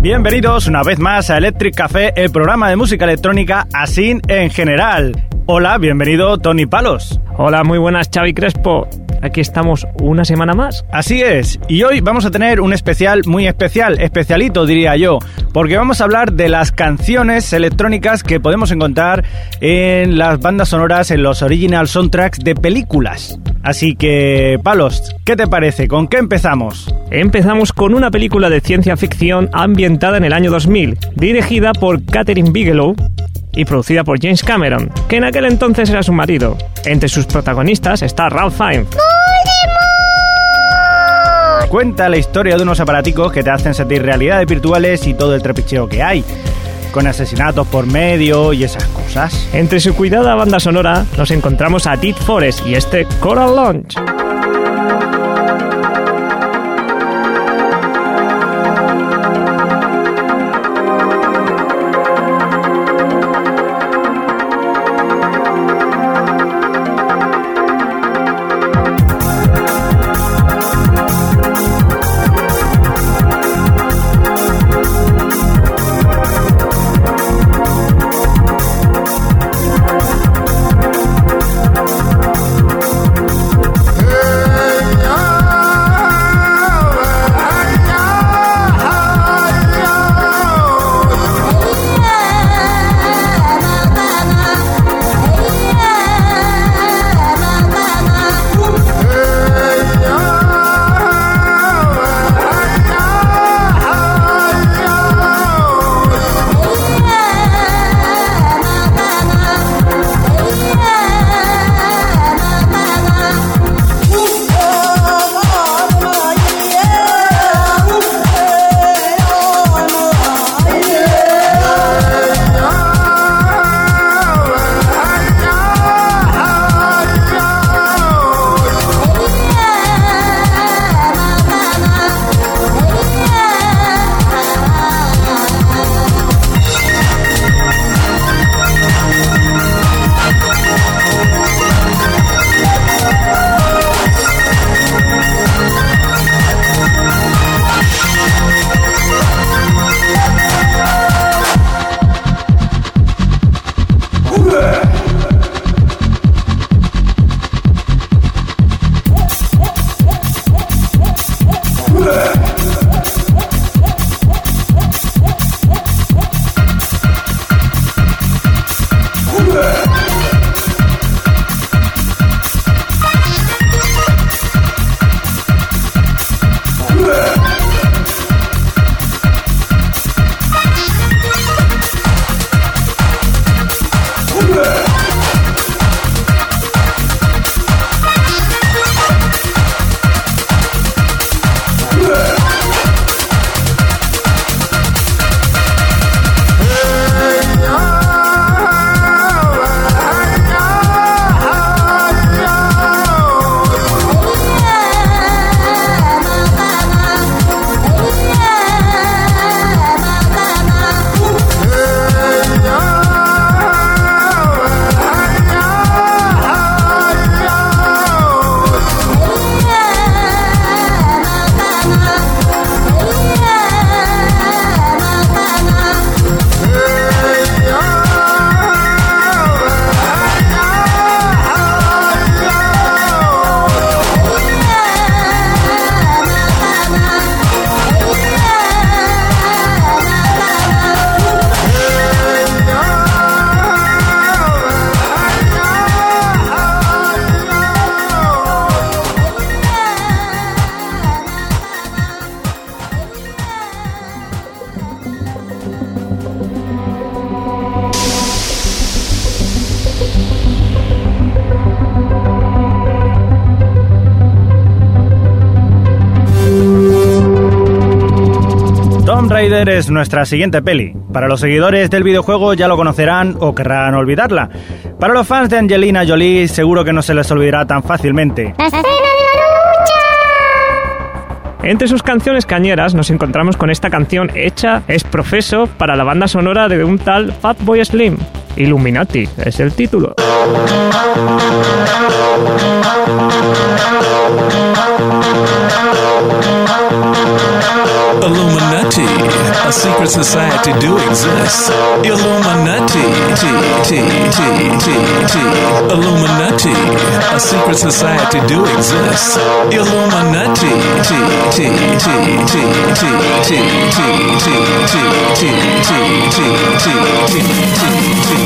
Bienvenidos una vez más a Electric Café, el programa de música electrónica así en general. Hola, bienvenido Tony Palos. Hola, muy buenas Xavi Crespo. Aquí estamos una semana más. Así es, y hoy vamos a tener un especial muy especial, especialito diría yo, porque vamos a hablar de las canciones electrónicas que podemos encontrar en las bandas sonoras, en los original soundtracks de películas. Así que, Palos, ¿qué te parece? ¿Con qué empezamos? Empezamos con una película de ciencia ficción ambientada en el año 2000, dirigida por Catherine Bigelow y producida por James Cameron, que en aquel entonces era su marido. Entre sus protagonistas está Ralph Fiennes. Cuenta la historia de unos aparaticos que te hacen sentir realidades virtuales y todo el trepicheo que hay con asesinatos por medio y esas cosas. Entre su cuidada banda sonora nos encontramos a Deep Forest y este Coral Launch. Es nuestra siguiente peli. Para los seguidores del videojuego ya lo conocerán o querrán olvidarla. Para los fans de Angelina Jolie seguro que no se les olvidará tan fácilmente. Entre sus canciones cañeras nos encontramos con esta canción hecha es profeso para la banda sonora de un tal Fatboy Slim. Illuminati es el título. Illuminati, a secret society do exist. Illuminati, T, T, T, T, T. Illuminati, a secret society do exist. Illuminati, T, T, T, T, T, T, T, T, T, T, T, T, T,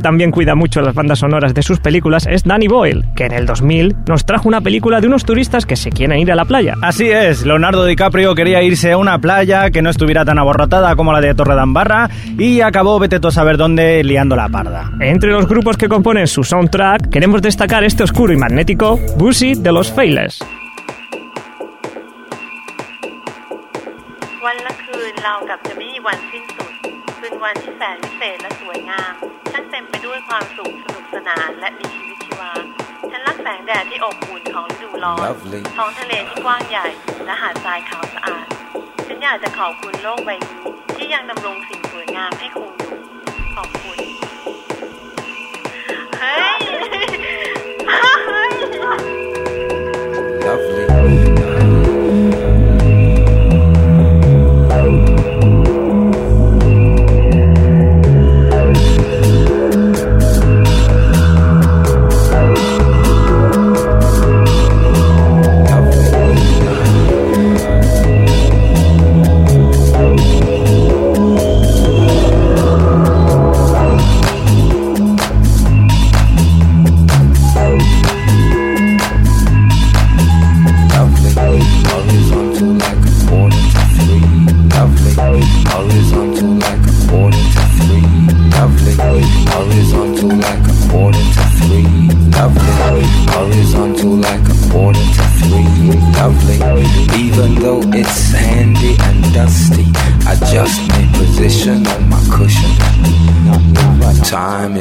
Que también cuida mucho las bandas sonoras de sus películas es Danny Boyle, que en el 2000 nos trajo una película de unos turistas que se quieren ir a la playa. Así es, Leonardo DiCaprio quería irse a una playa que no estuviera tan aborrotada como la de Torre Ambarra y acabó, vete a saber dónde, liando la parda. Entre los grupos que componen su soundtrack, queremos destacar este oscuro y magnético Bussy de los Failers. Lovely. ท้องทะเลที่กว้างใหญ่ และหาดทรายขาวสะอาด ฉันอยากจะขอบคุณโลกใบนี้ที่ยังดำรงสิ่งสวยงามให้คงอยู่ ขอบคุณ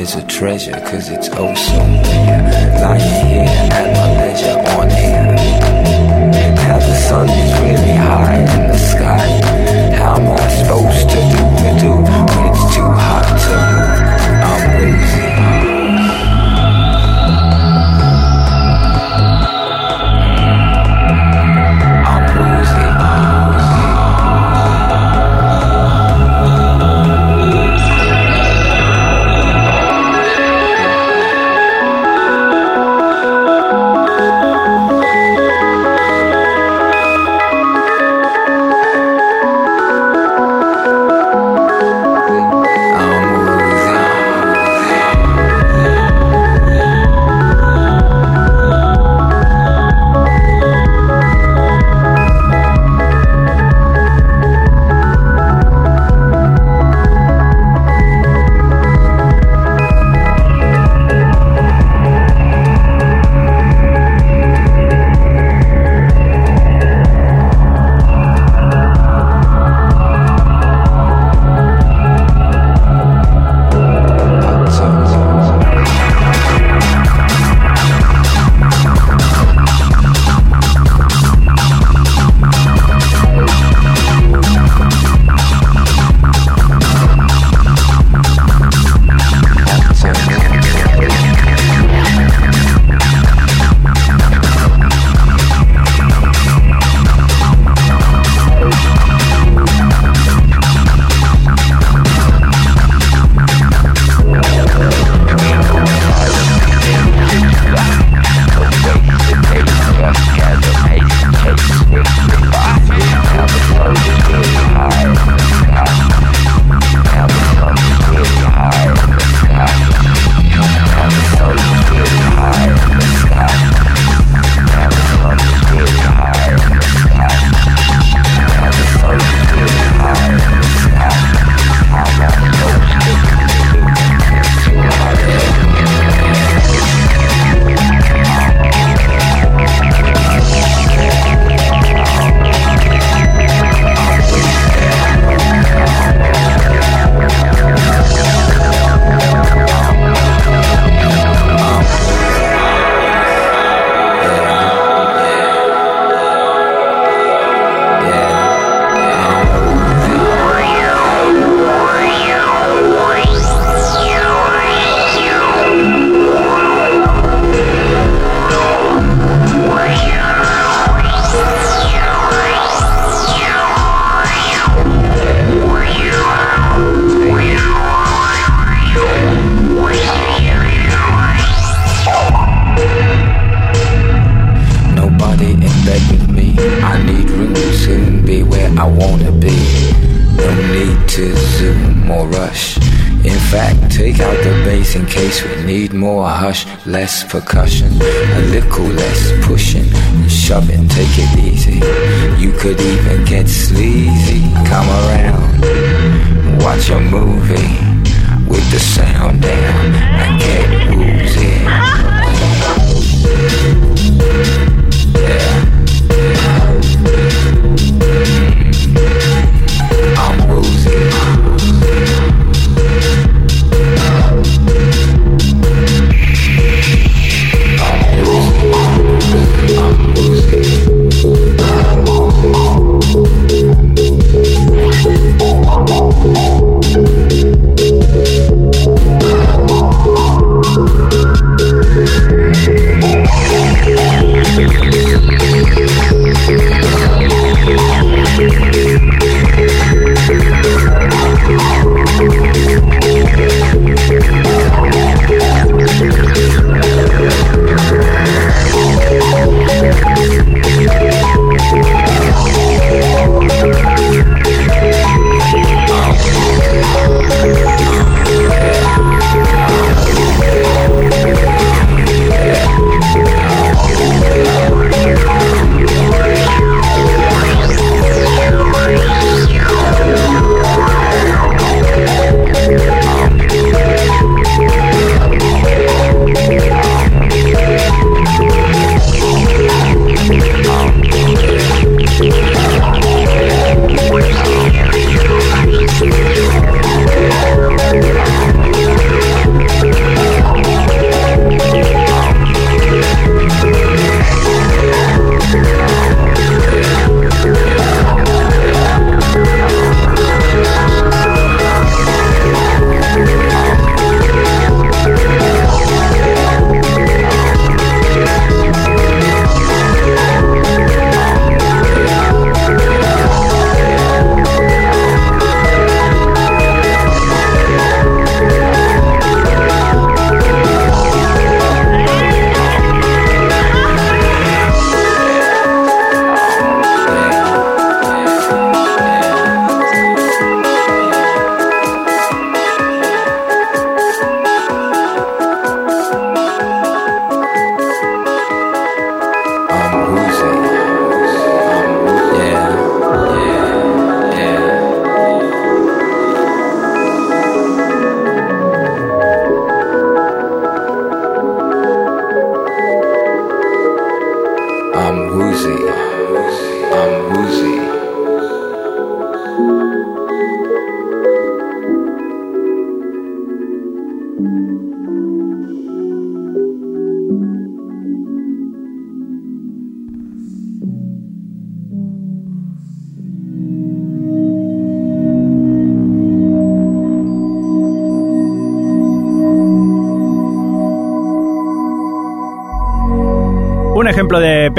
is a treasure, cause it's oh so near. Lying here at my leisure on hand. Now the sun is really high.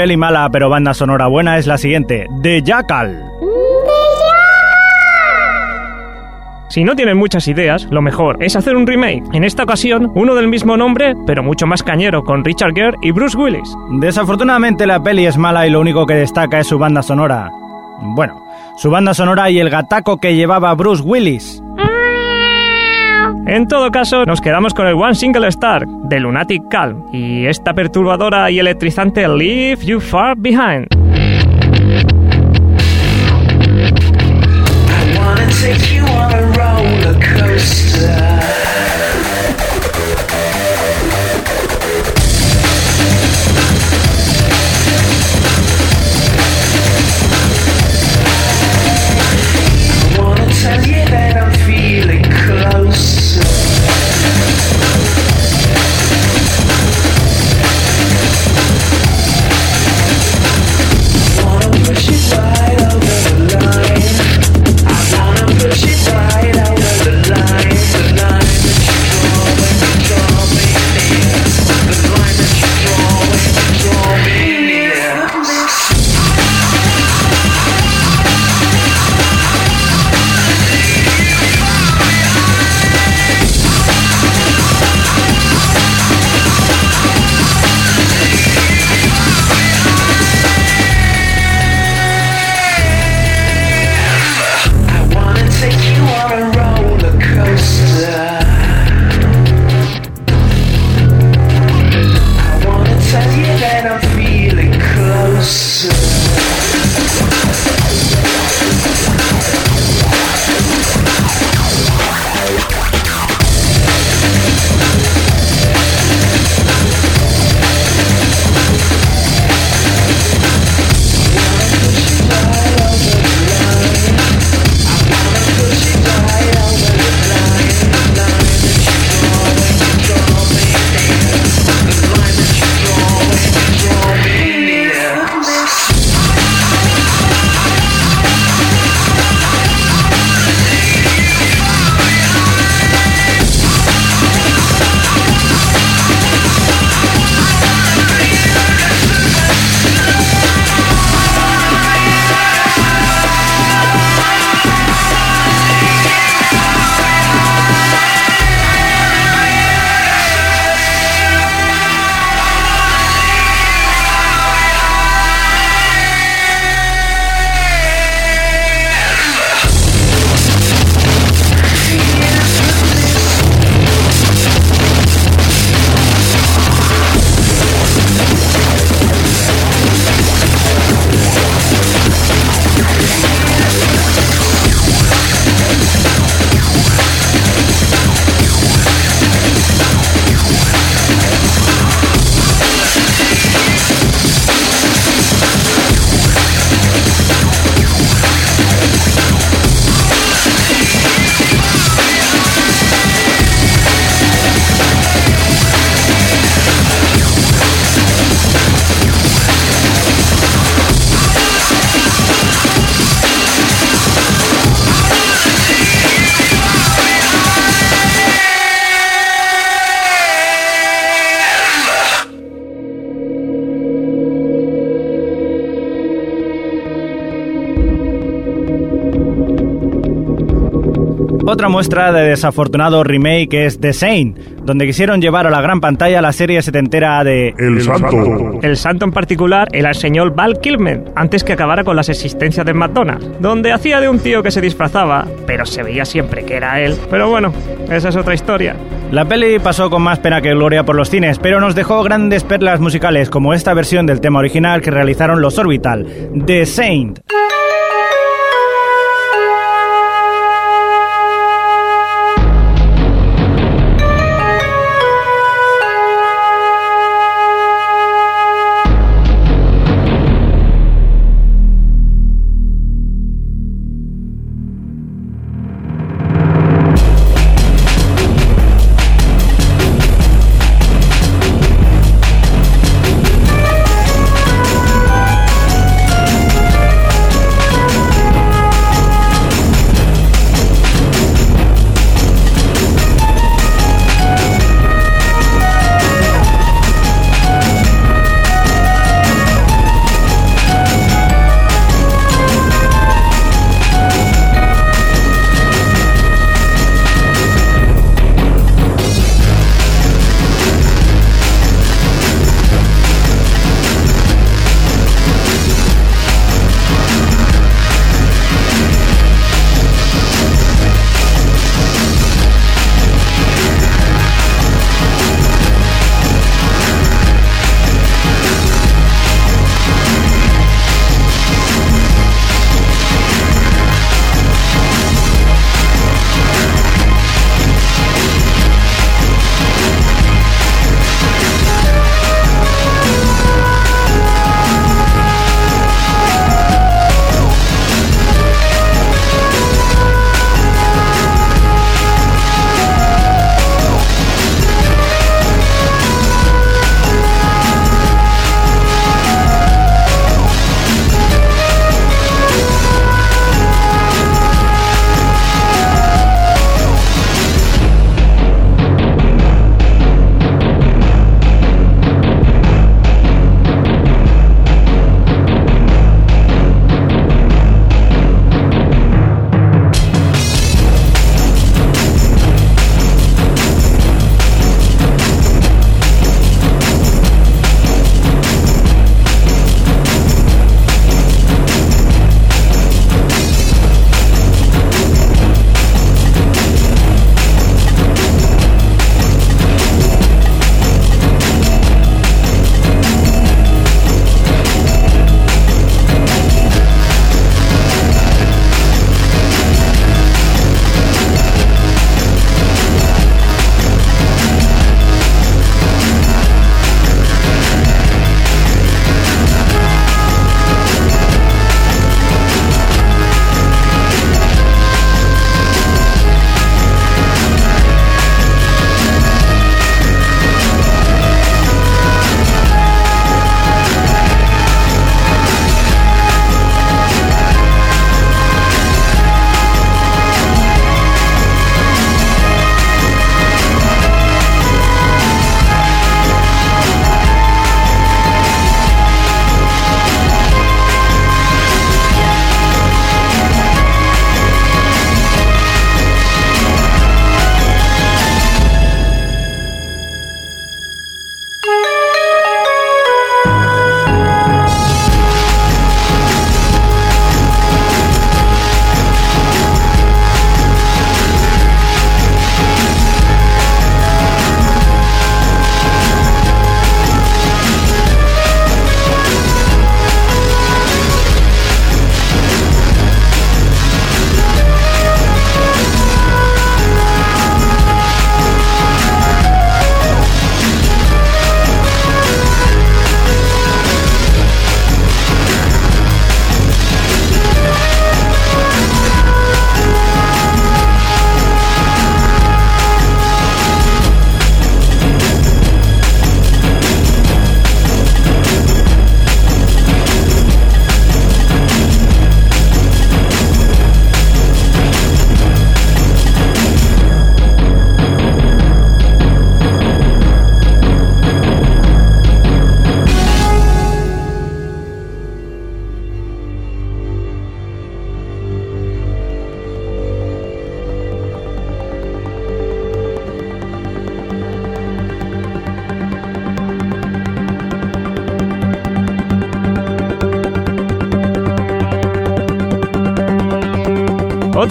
Peli mala pero banda sonora buena es la siguiente, The Jackal. Si no tienen muchas ideas, lo mejor es hacer un remake. En esta ocasión, uno del mismo nombre, pero mucho más cañero, con Richard Gere y Bruce Willis. Desafortunadamente la peli es mala y lo único que destaca es su banda sonora. Bueno, su banda sonora y el gataco que llevaba Bruce Willis. En todo caso, nos quedamos con el One Single Star de Lunatic Calm y esta perturbadora y electrizante Leave You Far Behind. Muestra de desafortunado remake es The Saint, donde quisieron llevar a la gran pantalla la serie setentera de El Santo. El santo en particular era el señor Val Kilmer, antes que acabara con las existencias de McDonald's, donde hacía de un tío que se disfrazaba, pero se veía siempre que era él. Pero bueno, esa es otra historia. La peli pasó con más pena que gloria por los cines, pero nos dejó grandes perlas musicales como esta versión del tema original que realizaron los Orbital, The Saint.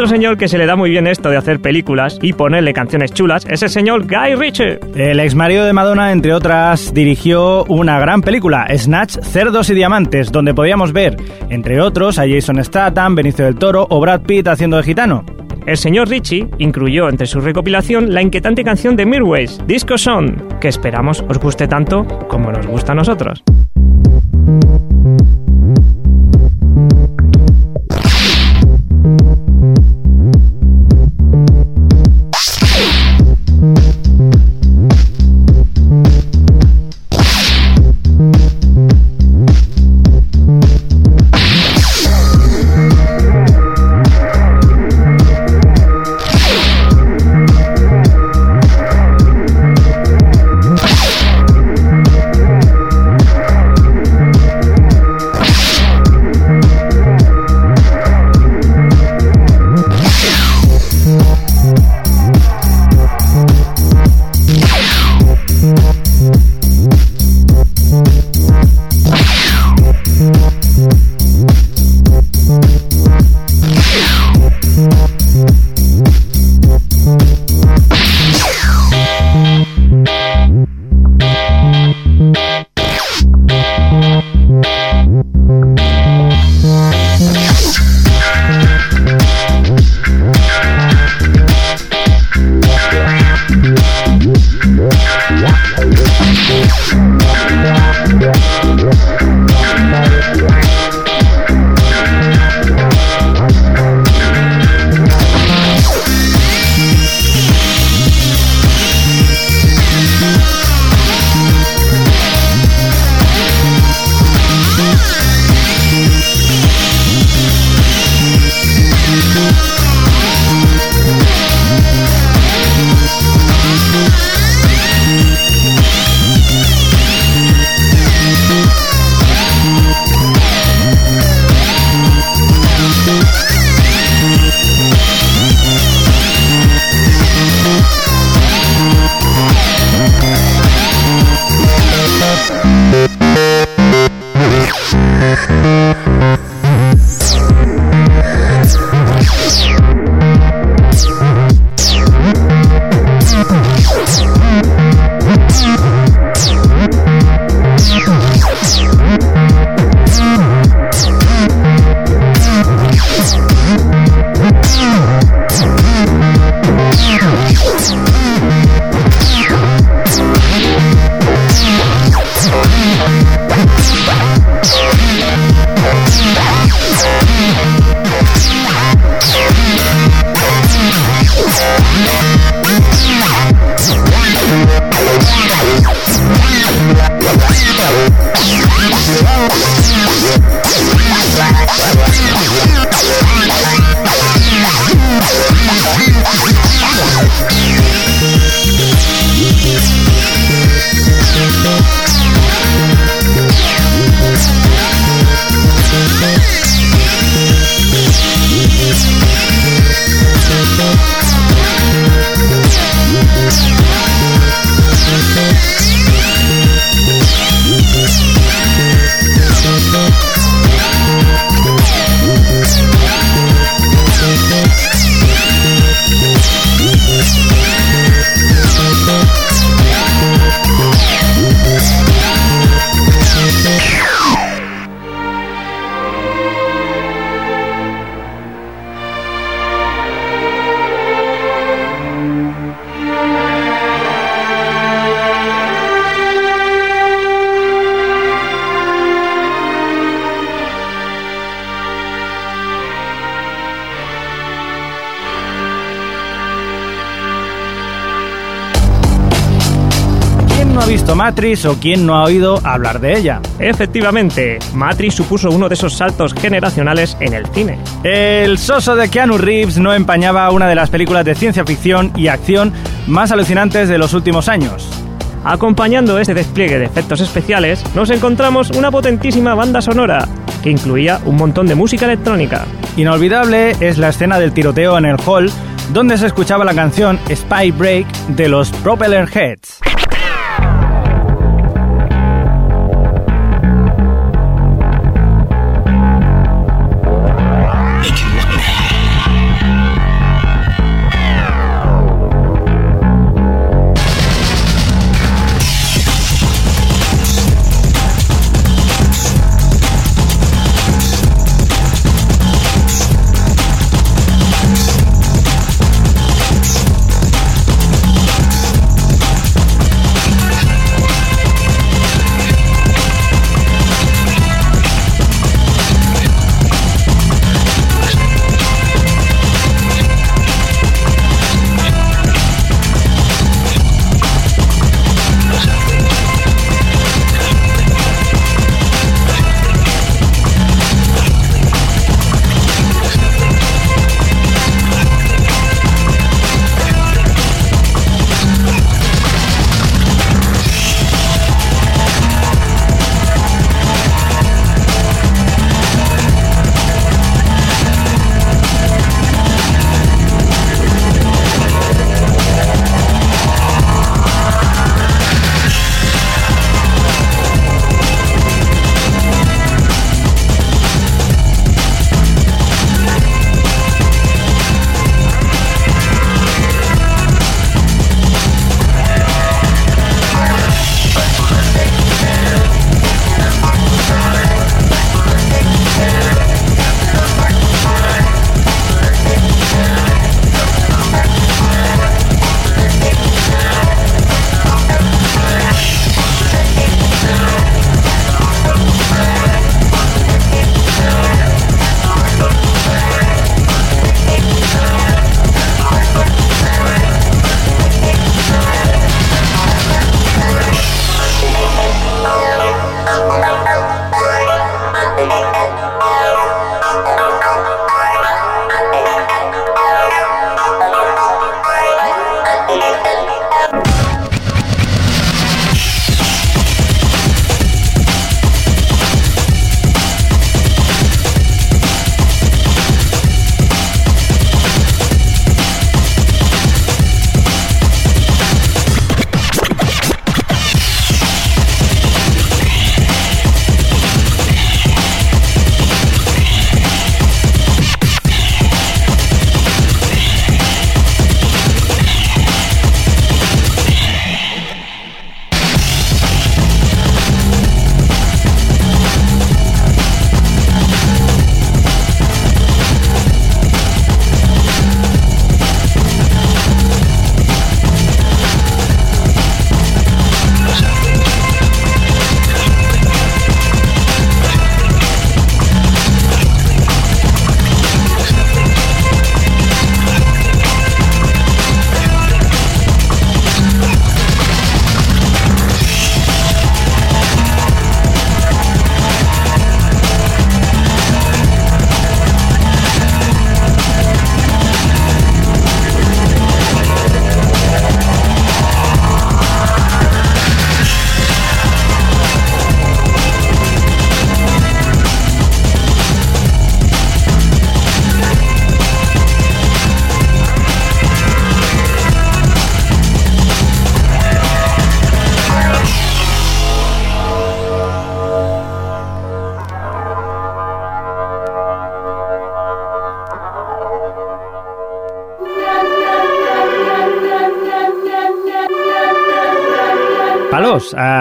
Otro señor que se le da muy bien esto de hacer películas y ponerle canciones chulas es el señor Guy Ritchie. El ex marido de Madonna, entre otras, dirigió una gran película, Snatch, Cerdos y Diamantes, donde podíamos ver, entre otros, a Jason Statham, Benicio del Toro o Brad Pitt haciendo de gitano. El señor Ritchie incluyó entre su recopilación la inquietante canción de Mirwais, Disco Song, que esperamos os guste tanto como nos gusta a nosotros. ¿Quién no ha visto Matrix o quién no ha oído hablar de ella? Efectivamente, Matrix supuso uno de esos saltos generacionales en el cine. El soso de Keanu Reeves no empañaba una de las películas de ciencia ficción y acción más alucinantes de los últimos años. Acompañando este despliegue de efectos especiales, nos encontramos una potentísima banda sonora, que incluía un montón de música electrónica. Inolvidable es la escena del tiroteo en el hall, donde se escuchaba la canción Spy Break de los Propeller Heads.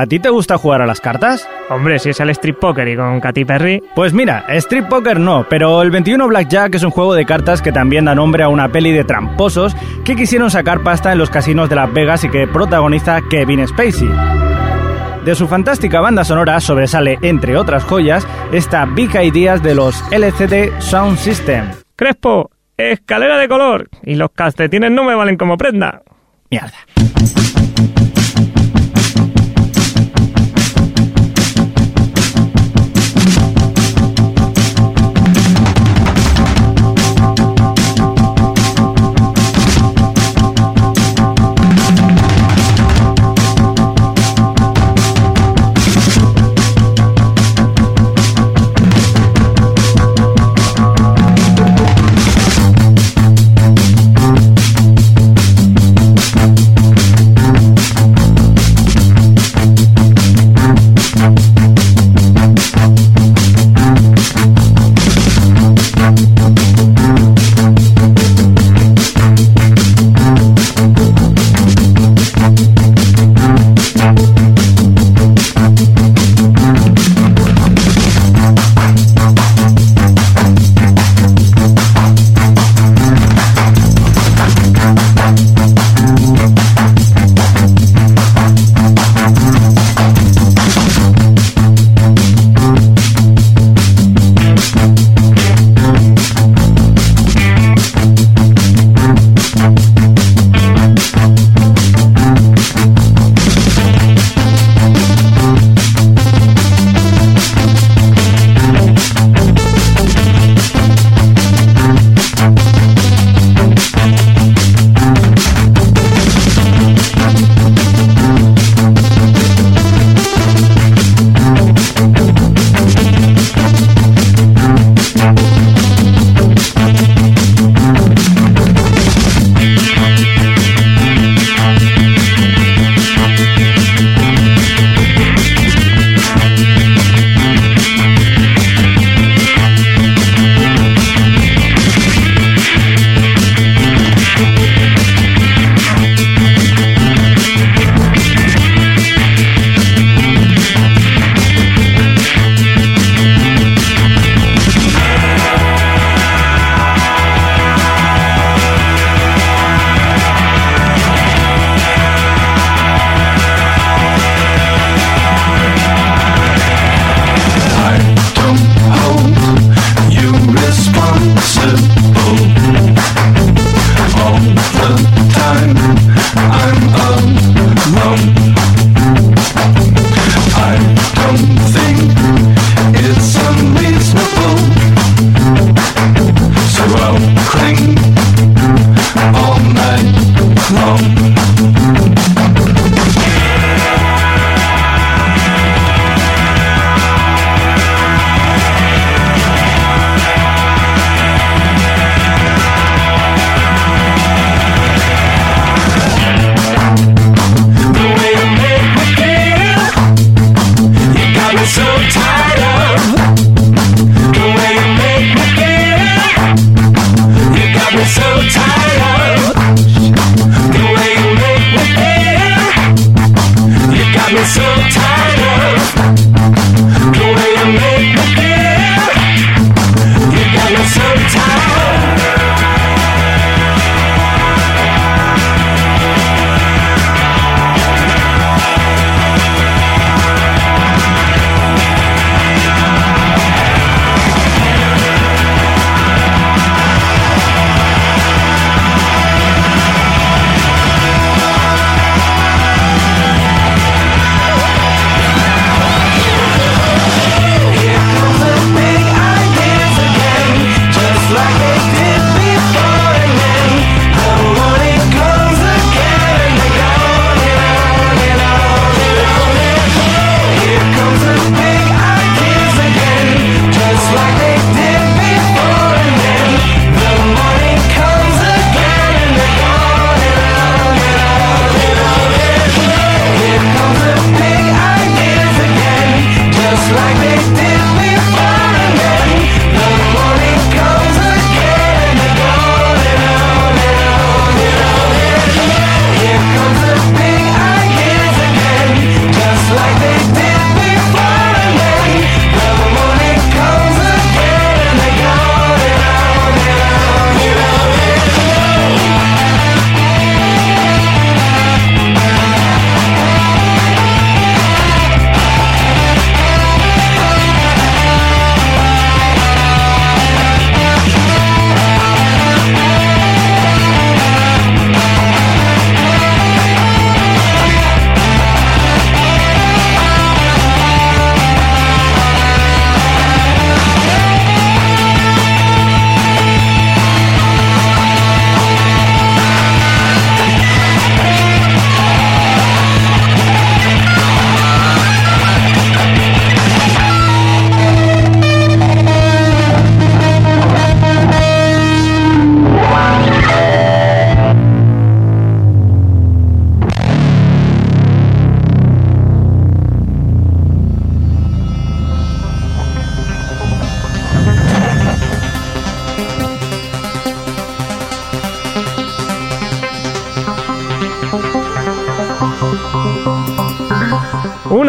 Ti te gusta jugar a las cartas? Hombre, si es el Street Poker y con Katy Perry, Pues mira, Street Poker no, pero el 21 Blackjack es un juego de cartas que también da nombre a una peli de tramposos que quisieron sacar pasta en los casinos de Las Vegas y que protagoniza Kevin Spacey. De su fantástica banda sonora sobresale, entre otras joyas, esta Big Ideas de los LCD Sound System. Crespo, escalera de color y los calcetines no me valen como prenda. Mierda.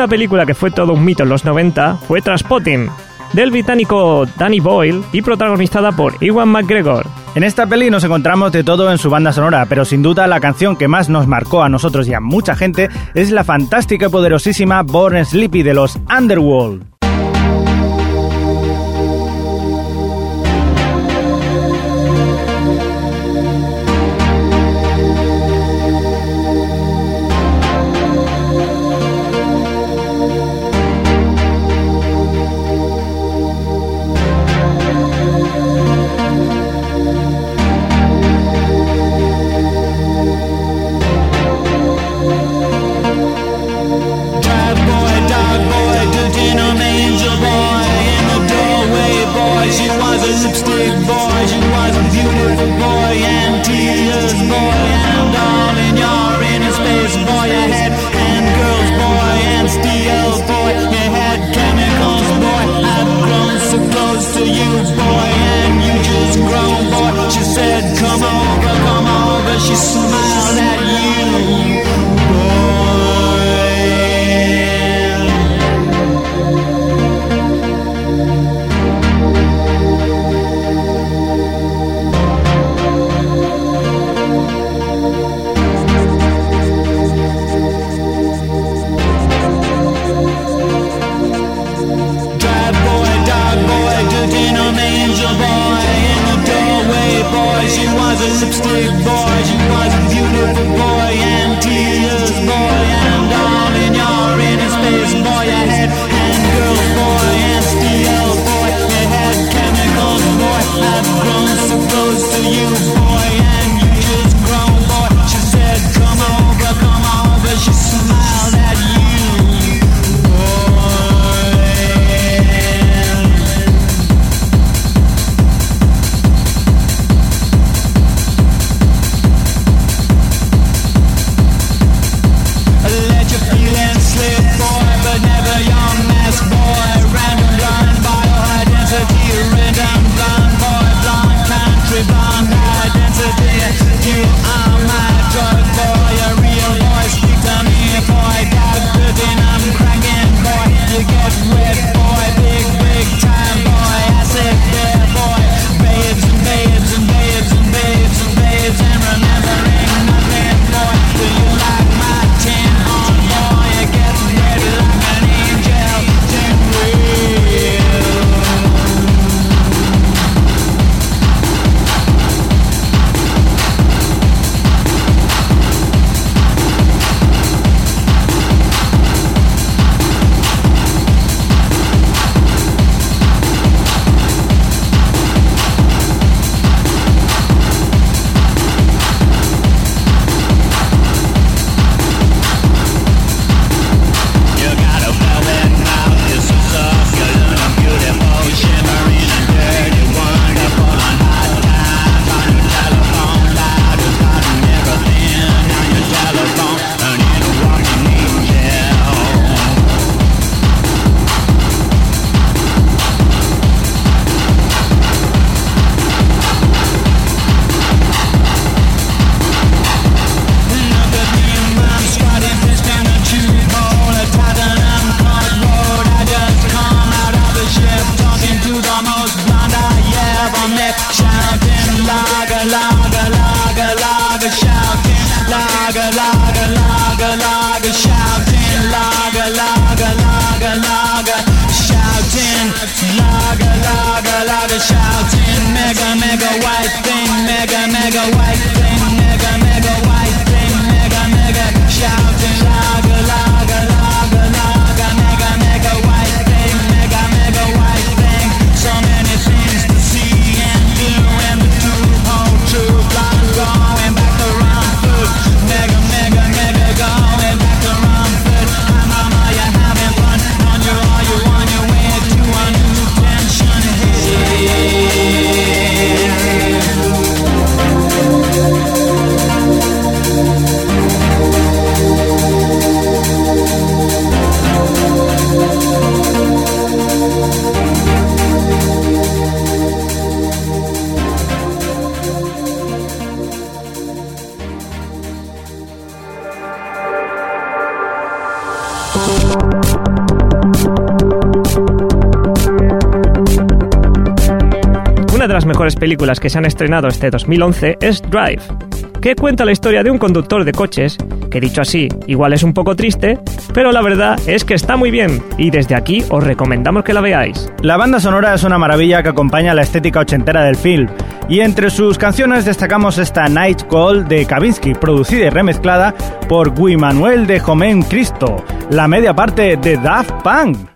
Una película que fue todo un mito en los 90 fue Traspotting, del británico Danny Boyle y protagonizada por Iwan McGregor. En esta peli nos encontramos de todo en su banda sonora, pero sin duda la canción que más nos marcó a nosotros y a mucha gente es la fantástica y poderosísima Born Sleepy de los Underworld. plastic boys. Mejores películas que se han estrenado este 2011 es Drive, que cuenta la historia de un conductor de coches, que dicho así, igual es un poco triste, pero la verdad es que está muy bien y desde aquí os recomendamos que la veáis. La banda sonora es una maravilla que acompaña la estética ochentera del film, y entre sus canciones destacamos esta Night Call de Kavinsky, producida y remezclada por Guy Manuel de Jomén Cristo, la media parte de Daft Punk.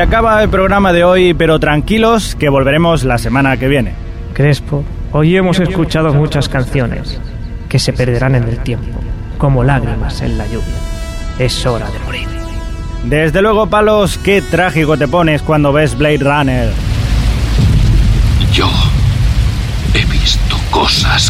Se acaba el programa de hoy, pero tranquilos que volveremos la semana que viene. Crespo, hoy hemos escuchado muchas canciones que se perderán en el tiempo, como lágrimas en la lluvia. Es hora de morir. Desde luego, Palos, qué trágico te pones cuando ves Blade Runner. Yo he visto cosas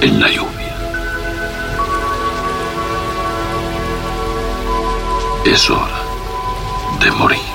en la lluvia. Es hora de morir.